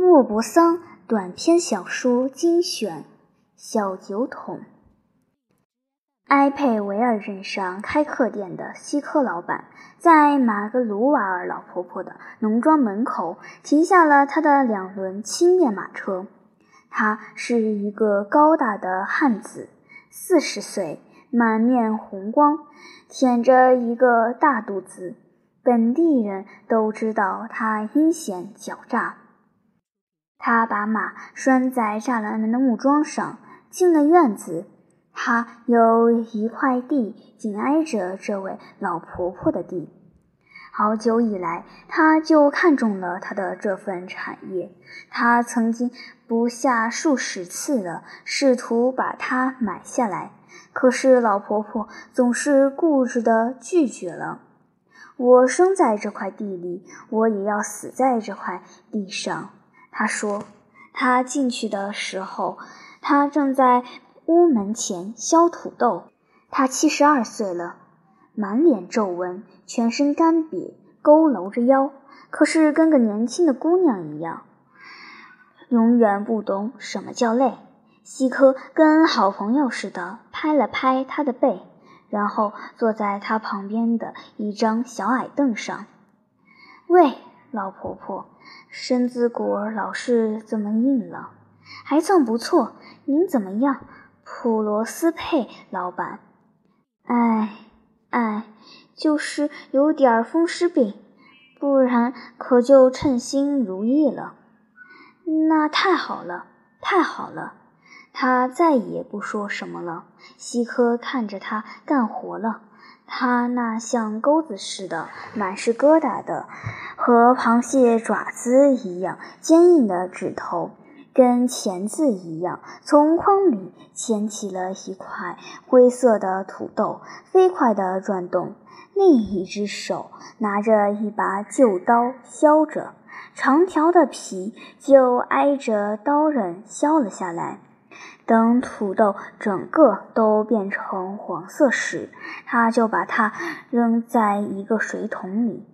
莫泊桑短篇小说精选，小酒桶。埃佩维尔镇上开客店的西科老板，在马格鲁瓦尔老婆婆的农庄门口停下了他的两轮轻便马车。他是一个高大的汉子，四十岁，满面红光，腆着一个大肚子。本地人都知道他阴险狡诈。他把马拴在栅栏门的木桩上，进了院子。他有一块地紧挨着这位老婆婆的地，好久以来他就看中了她的这份产业。他曾经不下数十次的试图把它买下来，可是老婆婆总是固执的拒绝了。我生在这块地里，我也要死在这块地上。他说：“他进去的时候，他正在屋门前削土豆。他七十二岁了，满脸皱纹，全身干瘪，佝偻着腰，可是跟个年轻的姑娘一样。永远不懂什么叫累。”西科跟好朋友似的拍了拍他的背，然后坐在他旁边的一张小矮凳上。“喂，老婆婆。”身子骨儿老是这么硬了，还算不错。您怎么样，普罗斯佩老板？哎，哎，就是有点风湿病，不然可就称心如意了。那太好了，太好了。他再也不说什么了。西科看着他干活了。他那像钩子似的、满是疙瘩的、和螃蟹爪子一样坚硬的指头，跟钳子一样，从筐里捡起了一块灰色的土豆，飞快地转动。另一只手拿着一把旧刀削着，长条的皮就挨着刀刃削了下来。等土豆整个都变成黄色时，他就把它扔在一个水桶里。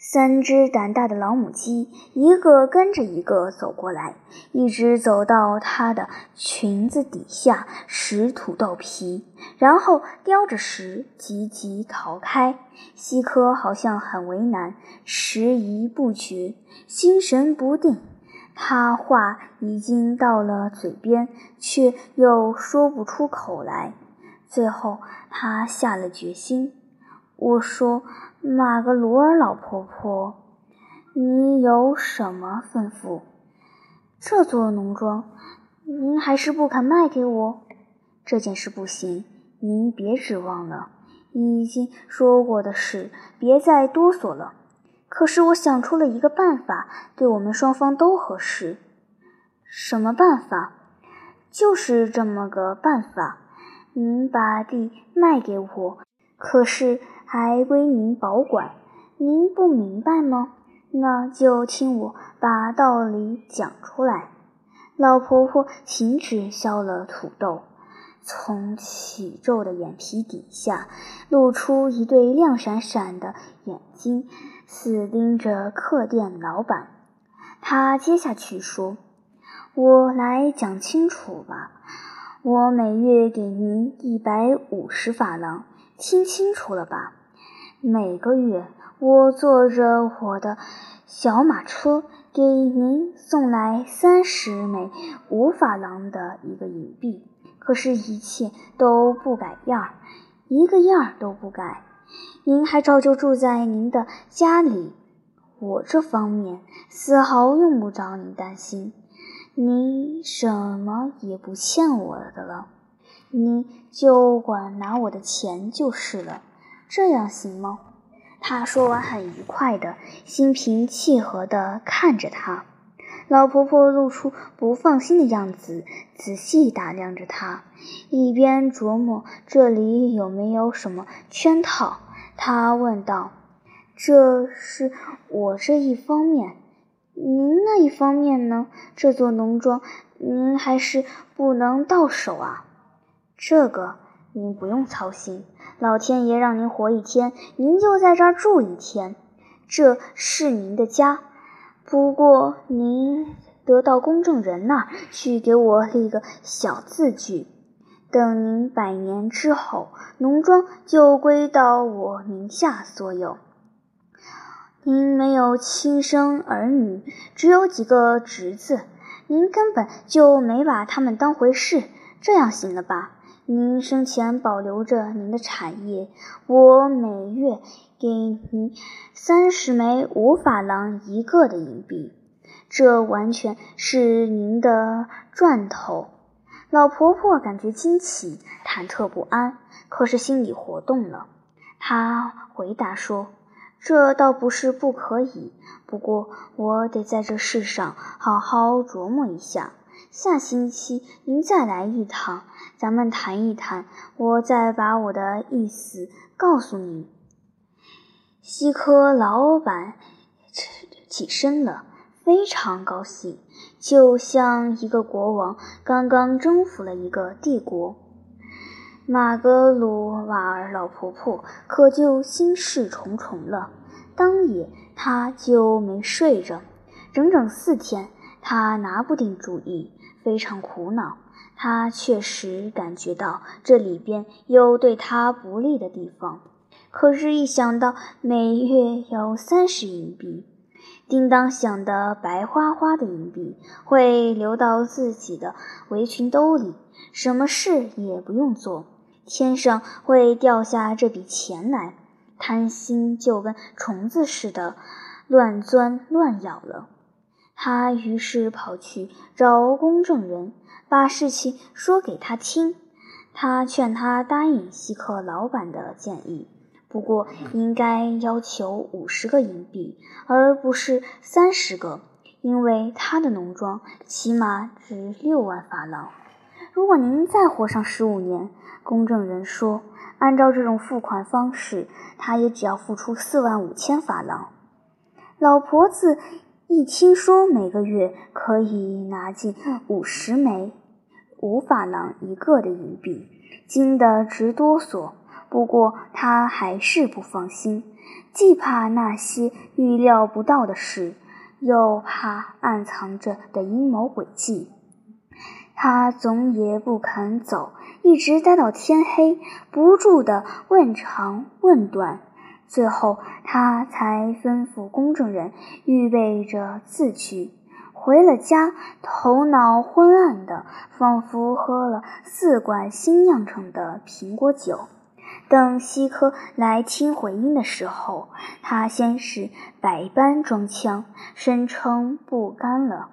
三只胆大的老母鸡一个跟着一个走过来，一直走到它的裙子底下拾土豆皮，然后叼着食急急逃开。西科好像很为难，迟疑不决，心神不定。他话已经到了嘴边，却又说不出口来。最后，他下了决心。我说：“马格罗尔老婆婆，你有什么吩咐？这座农庄，您还是不肯卖给我？这件事不行，您别指望了。已经说过的事，别再哆嗦了。”可是我想出了一个办法，对我们双方都合适。什么办法？就是这么个办法。您把地卖给我，可是还归您保管。您不明白吗？那就听我把道理讲出来。老婆婆停止削了土豆，从起皱的眼皮底下露出一对亮闪闪的眼睛。死盯着客店老板，他接下去说：“我来讲清楚吧。我每月给您一百五十法郎，听清楚了吧？每个月我坐着我的小马车给您送来三十枚五法郎的一个银币。可是，一切都不改样儿，一个样儿都不改。”您还照旧住在您的家里，我这方面丝毫用不着您担心。您什么也不欠我的了，您就管拿我的钱就是了。这样行吗？他说完，很愉快的，心平气和地看着他。老婆婆露出不放心的样子，仔细打量着他，一边琢磨这里有没有什么圈套。他问道：“这是我这一方面，您那一方面呢？这座农庄，您还是不能到手啊。这个您不用操心，老天爷让您活一天，您就在这儿住一天，这是您的家。不过您得到公证人那儿去给我立个小字据。等您百年之后，农庄就归到我名下所有。您没有亲生儿女，只有几个侄子，您根本就没把他们当回事。这样行了吧？您生前保留着您的产业，我每月给您三十枚五法郎一个的银币，这完全是您的赚头。老婆婆感觉惊奇、忐忑不安，可是心里活动了。她回答说：“这倒不是不可以，不过我得在这事上好好琢磨一下。下星期您再来一趟，咱们谈一谈，我再把我的意思告诉您。”西科老板起身了。非常高兴，就像一个国王刚刚征服了一个帝国。马格鲁瓦尔老婆婆可就心事重重了。当夜，她就没睡着，整整四天，她拿不定主意，非常苦恼。她确实感觉到这里边有对她不利的地方，可是，一想到每月有三十银币，叮当响的白花花的银币会流到自己的围裙兜里，什么事也不用做，天上会掉下这笔钱来，贪心就跟虫子似的乱钻乱咬了。他于是跑去找公证人，把事情说给他听。他劝他答应西克老板的建议。不过，应该要求五十个银币，而不是三十个，因为他的农庄起码值六万法郎。如果您再活上十五年，公证人说，按照这种付款方式，他也只要付出四万五千法郎。老婆子一听说每个月可以拿进五十枚五法郎一个的银币，惊得直哆嗦。不过他还是不放心，既怕那些预料不到的事，又怕暗藏着的阴谋诡计。他总也不肯走，一直待到天黑，不住地问长问短。最后，他才吩咐公证人预备着字据。回了家，头脑昏暗的，仿佛喝了四罐新酿成的苹果酒。等西科来听回音的时候，他先是百般装腔，声称不干了，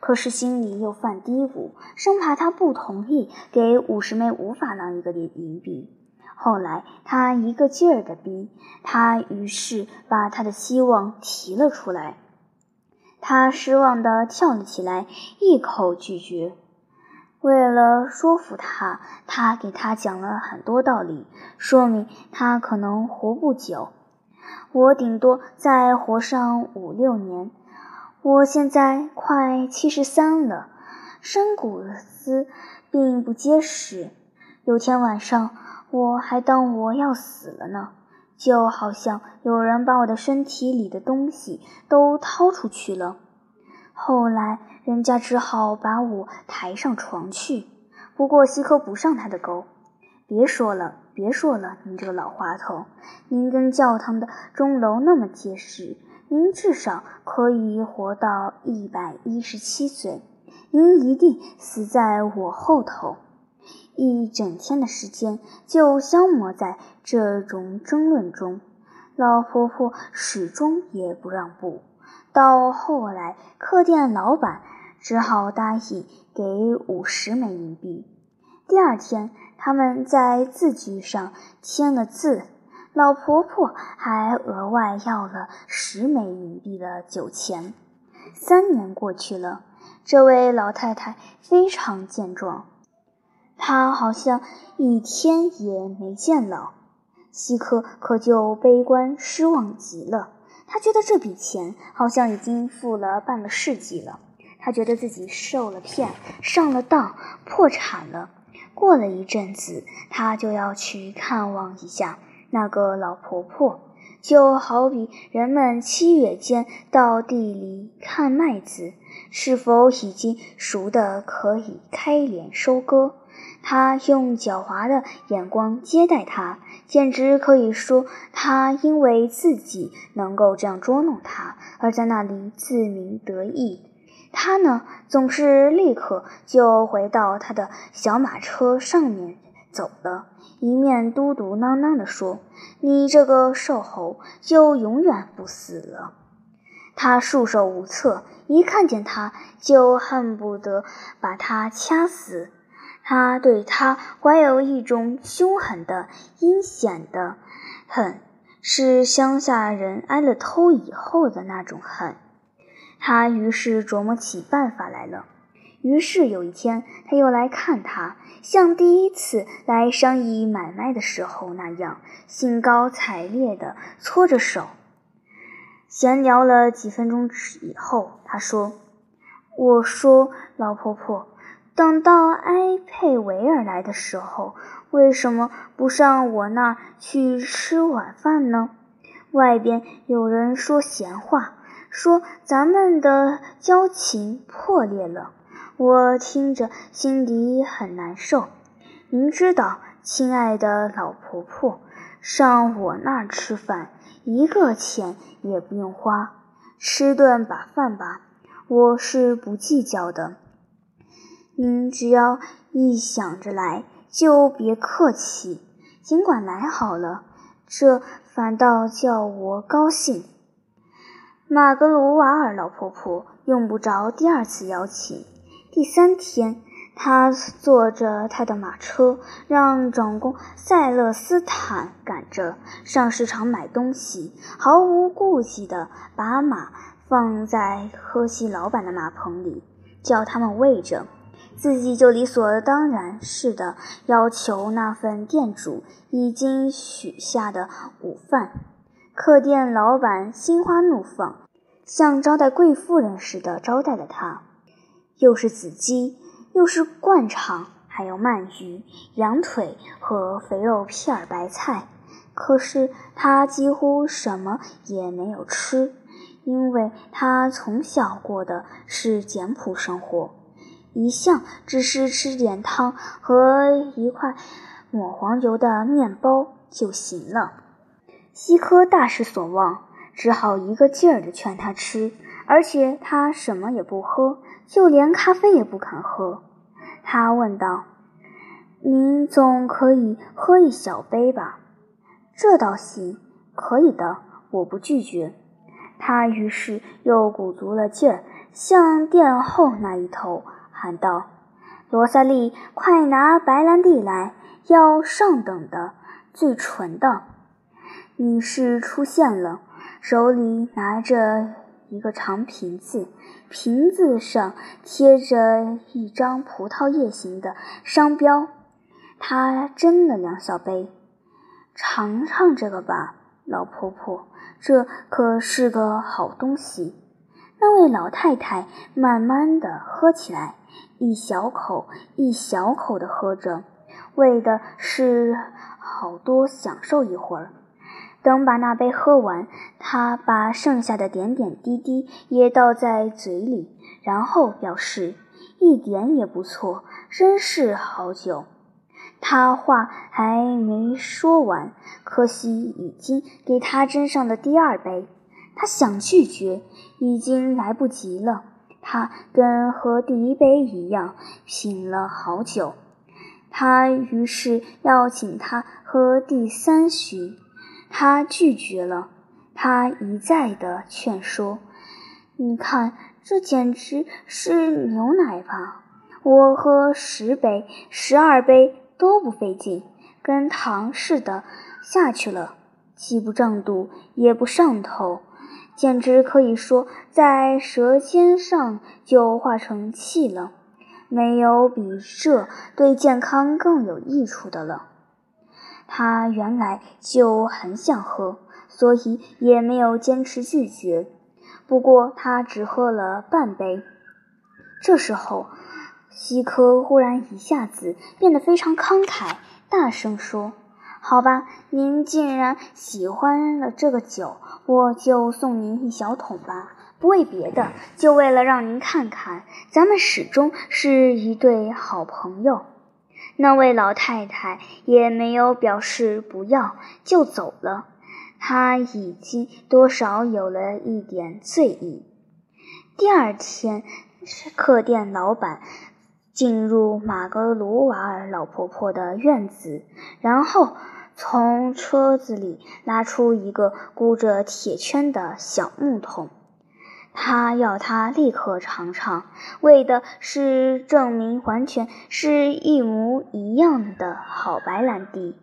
可是心里又犯嘀咕，生怕他不同意给五十枚五法郎一个银币。后来他一个劲儿的逼，他于是把他的希望提了出来。他失望地跳了起来，一口拒绝。为了说服他，他给他讲了很多道理，说明他可能活不久。我顶多再活上五六年。我现在快七十三了，身骨子并不结实。有天晚上，我还当我要死了呢，就好像有人把我的身体里的东西都掏出去了。后来。人家只好把我抬上床去。不过西科不上他的钩。别说了，别说了，您这个老滑头，您跟教堂的钟楼那么结实，您至少可以活到一百一十七岁。您一定死在我后头。一整天的时间就消磨在这种争论中。老婆婆始终也不让步。到后来，客店老板。只好答应给五十枚银币。第二天，他们在字据上签了字，老婆婆还额外要了十枚银币的酒钱。三年过去了，这位老太太非常健壮，她好像一天也没见老。西科可就悲观失望极了，他觉得这笔钱好像已经付了半个世纪了。他觉得自己受了骗，上了当，破产了。过了一阵子，他就要去看望一下那个老婆婆。就好比人们七月间到地里看麦子，是否已经熟的可以开镰收割。他用狡猾的眼光接待他，简直可以说他因为自己能够这样捉弄他，而在那里自鸣得意。他呢，总是立刻就回到他的小马车上面走了，一面嘟嘟囔囔地说：“你这个瘦猴，就永远不死了。”他束手无策，一看见他就恨不得把他掐死。他对他怀有一种凶狠的、阴险的恨，是乡下人挨了偷以后的那种恨。他于是琢磨起办法来了。于是有一天，他又来看他，像第一次来商议买卖的时候那样，兴高采烈地搓着手。闲聊了几分钟以后，他说：“我说，老婆婆。”等到埃佩维尔来的时候，为什么不上我那儿去吃晚饭呢？外边有人说闲话，说咱们的交情破裂了。我听着心里很难受。您知道，亲爱的老婆婆，上我那儿吃饭，一个钱也不用花，吃顿把饭吧，我是不计较的。您只要一想着来，就别客气，尽管来好了，这反倒叫我高兴。马格鲁瓦尔老婆婆用不着第二次邀请。第三天，她坐着她的马车，让长工塞勒斯坦赶着上市场买东西，毫无顾忌地把马放在喝西老板的马棚里，叫他们喂着。自己就理所当然似的要求那份店主已经许下的午饭。客店老板心花怒放，像招待贵妇人似的招待了他，又是子鸡，又是灌肠，还有鳗鱼、羊腿和肥肉片儿、白菜。可是他几乎什么也没有吃，因为他从小过的是简朴生活。一向只是吃点汤和一块抹黄油的面包就行了。西科大失所望，只好一个劲儿地劝他吃，而且他什么也不喝，就连咖啡也不肯喝。他问道：“您总可以喝一小杯吧？”“这倒行，可以的，我不拒绝。”他于是又鼓足了劲儿，向殿后那一头。喊道：“罗萨莉，快拿白兰地来，要上等的，最纯的。”女士出现了，手里拿着一个长瓶子，瓶子上贴着一张葡萄叶形的商标。她斟了两小杯，尝尝这个吧，老婆婆，这可是个好东西。那位老太太慢慢的喝起来。一小口一小口地喝着，为的是好多享受一会儿。等把那杯喝完，他把剩下的点点滴滴也倒在嘴里，然后表示一点也不错，真是好酒。他话还没说完，可惜已经给他斟上了第二杯。他想拒绝，已经来不及了。他跟喝第一杯一样，品了好久。他于是要请他喝第三巡，他拒绝了。他一再的劝说：“你看，这简直是牛奶吧？我喝十杯、十二杯都不费劲，跟糖似的下去了，既不胀肚，也不上头。”简直可以说，在舌尖上就化成气了。没有比这对健康更有益处的了。他原来就很想喝，所以也没有坚持拒绝。不过他只喝了半杯。这时候，西科忽然一下子变得非常慷慨，大声说：“好吧，您既然喜欢了这个酒，我就送您一小桶吧。不为别的，就为了让您看看，咱们始终是一对好朋友。那位老太太也没有表示不要，就走了。她已经多少有了一点醉意。第二天，客店老板。进入马格鲁瓦尔老婆婆的院子，然后从车子里拉出一个箍着铁圈的小木桶。他要他立刻尝尝，为的是证明完全是一模一样的好白兰地。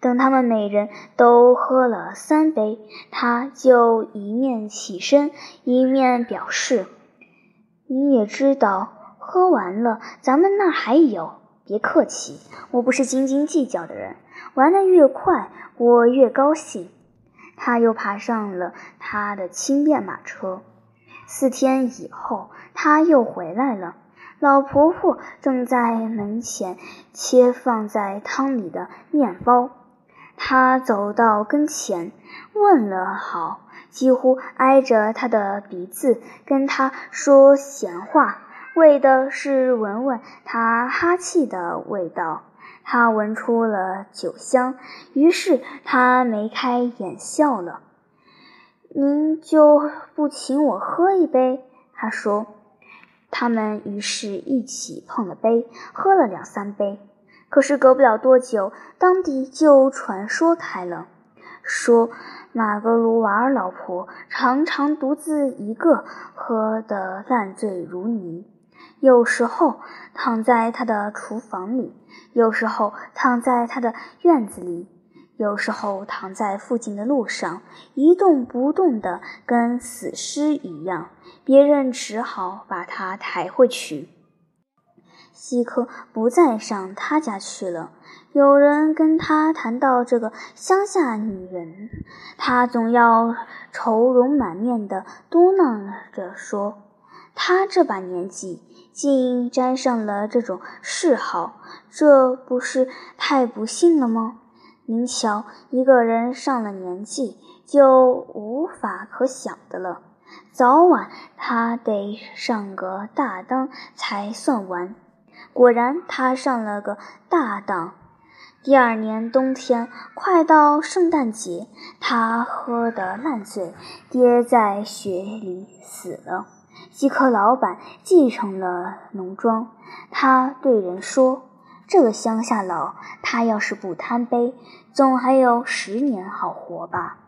等他们每人都喝了三杯，他就一面起身，一面表示：“你也知道。”喝完了，咱们那儿还有，别客气，我不是斤斤计较的人。玩得越快，我越高兴。他又爬上了他的轻便马车。四天以后，他又回来了。老婆婆正在门前切放在汤里的面包。他走到跟前，问了好，几乎挨着他的鼻子跟他说闲话。为的是闻闻他哈气的味道，他闻出了酒香，于是他眉开眼笑了。您就不请我喝一杯？他说。他们于是一起碰了杯，喝了两三杯。可是隔不了多久，当地就传说开了，说马格鲁瓦尔老婆常常独自一个，喝得烂醉如泥。有时候躺在他的厨房里，有时候躺在他的院子里，有时候躺在附近的路上，一动不动的，跟死尸一样。别人只好把他抬回去。西科不再上他家去了。有人跟他谈到这个乡下女人，他总要愁容满面的嘟囔着说：“他这把年纪。”竟沾上了这种嗜好，这不是太不幸了吗？您瞧，一个人上了年纪，就无法可想的了。早晚他得上个大当才算完。果然，他上了个大当。第二年冬天，快到圣诞节，他喝得烂醉，跌在雪里死了。基科老板继承了农庄，他对人说：“这个乡下佬，他要是不贪杯，总还有十年好活吧。”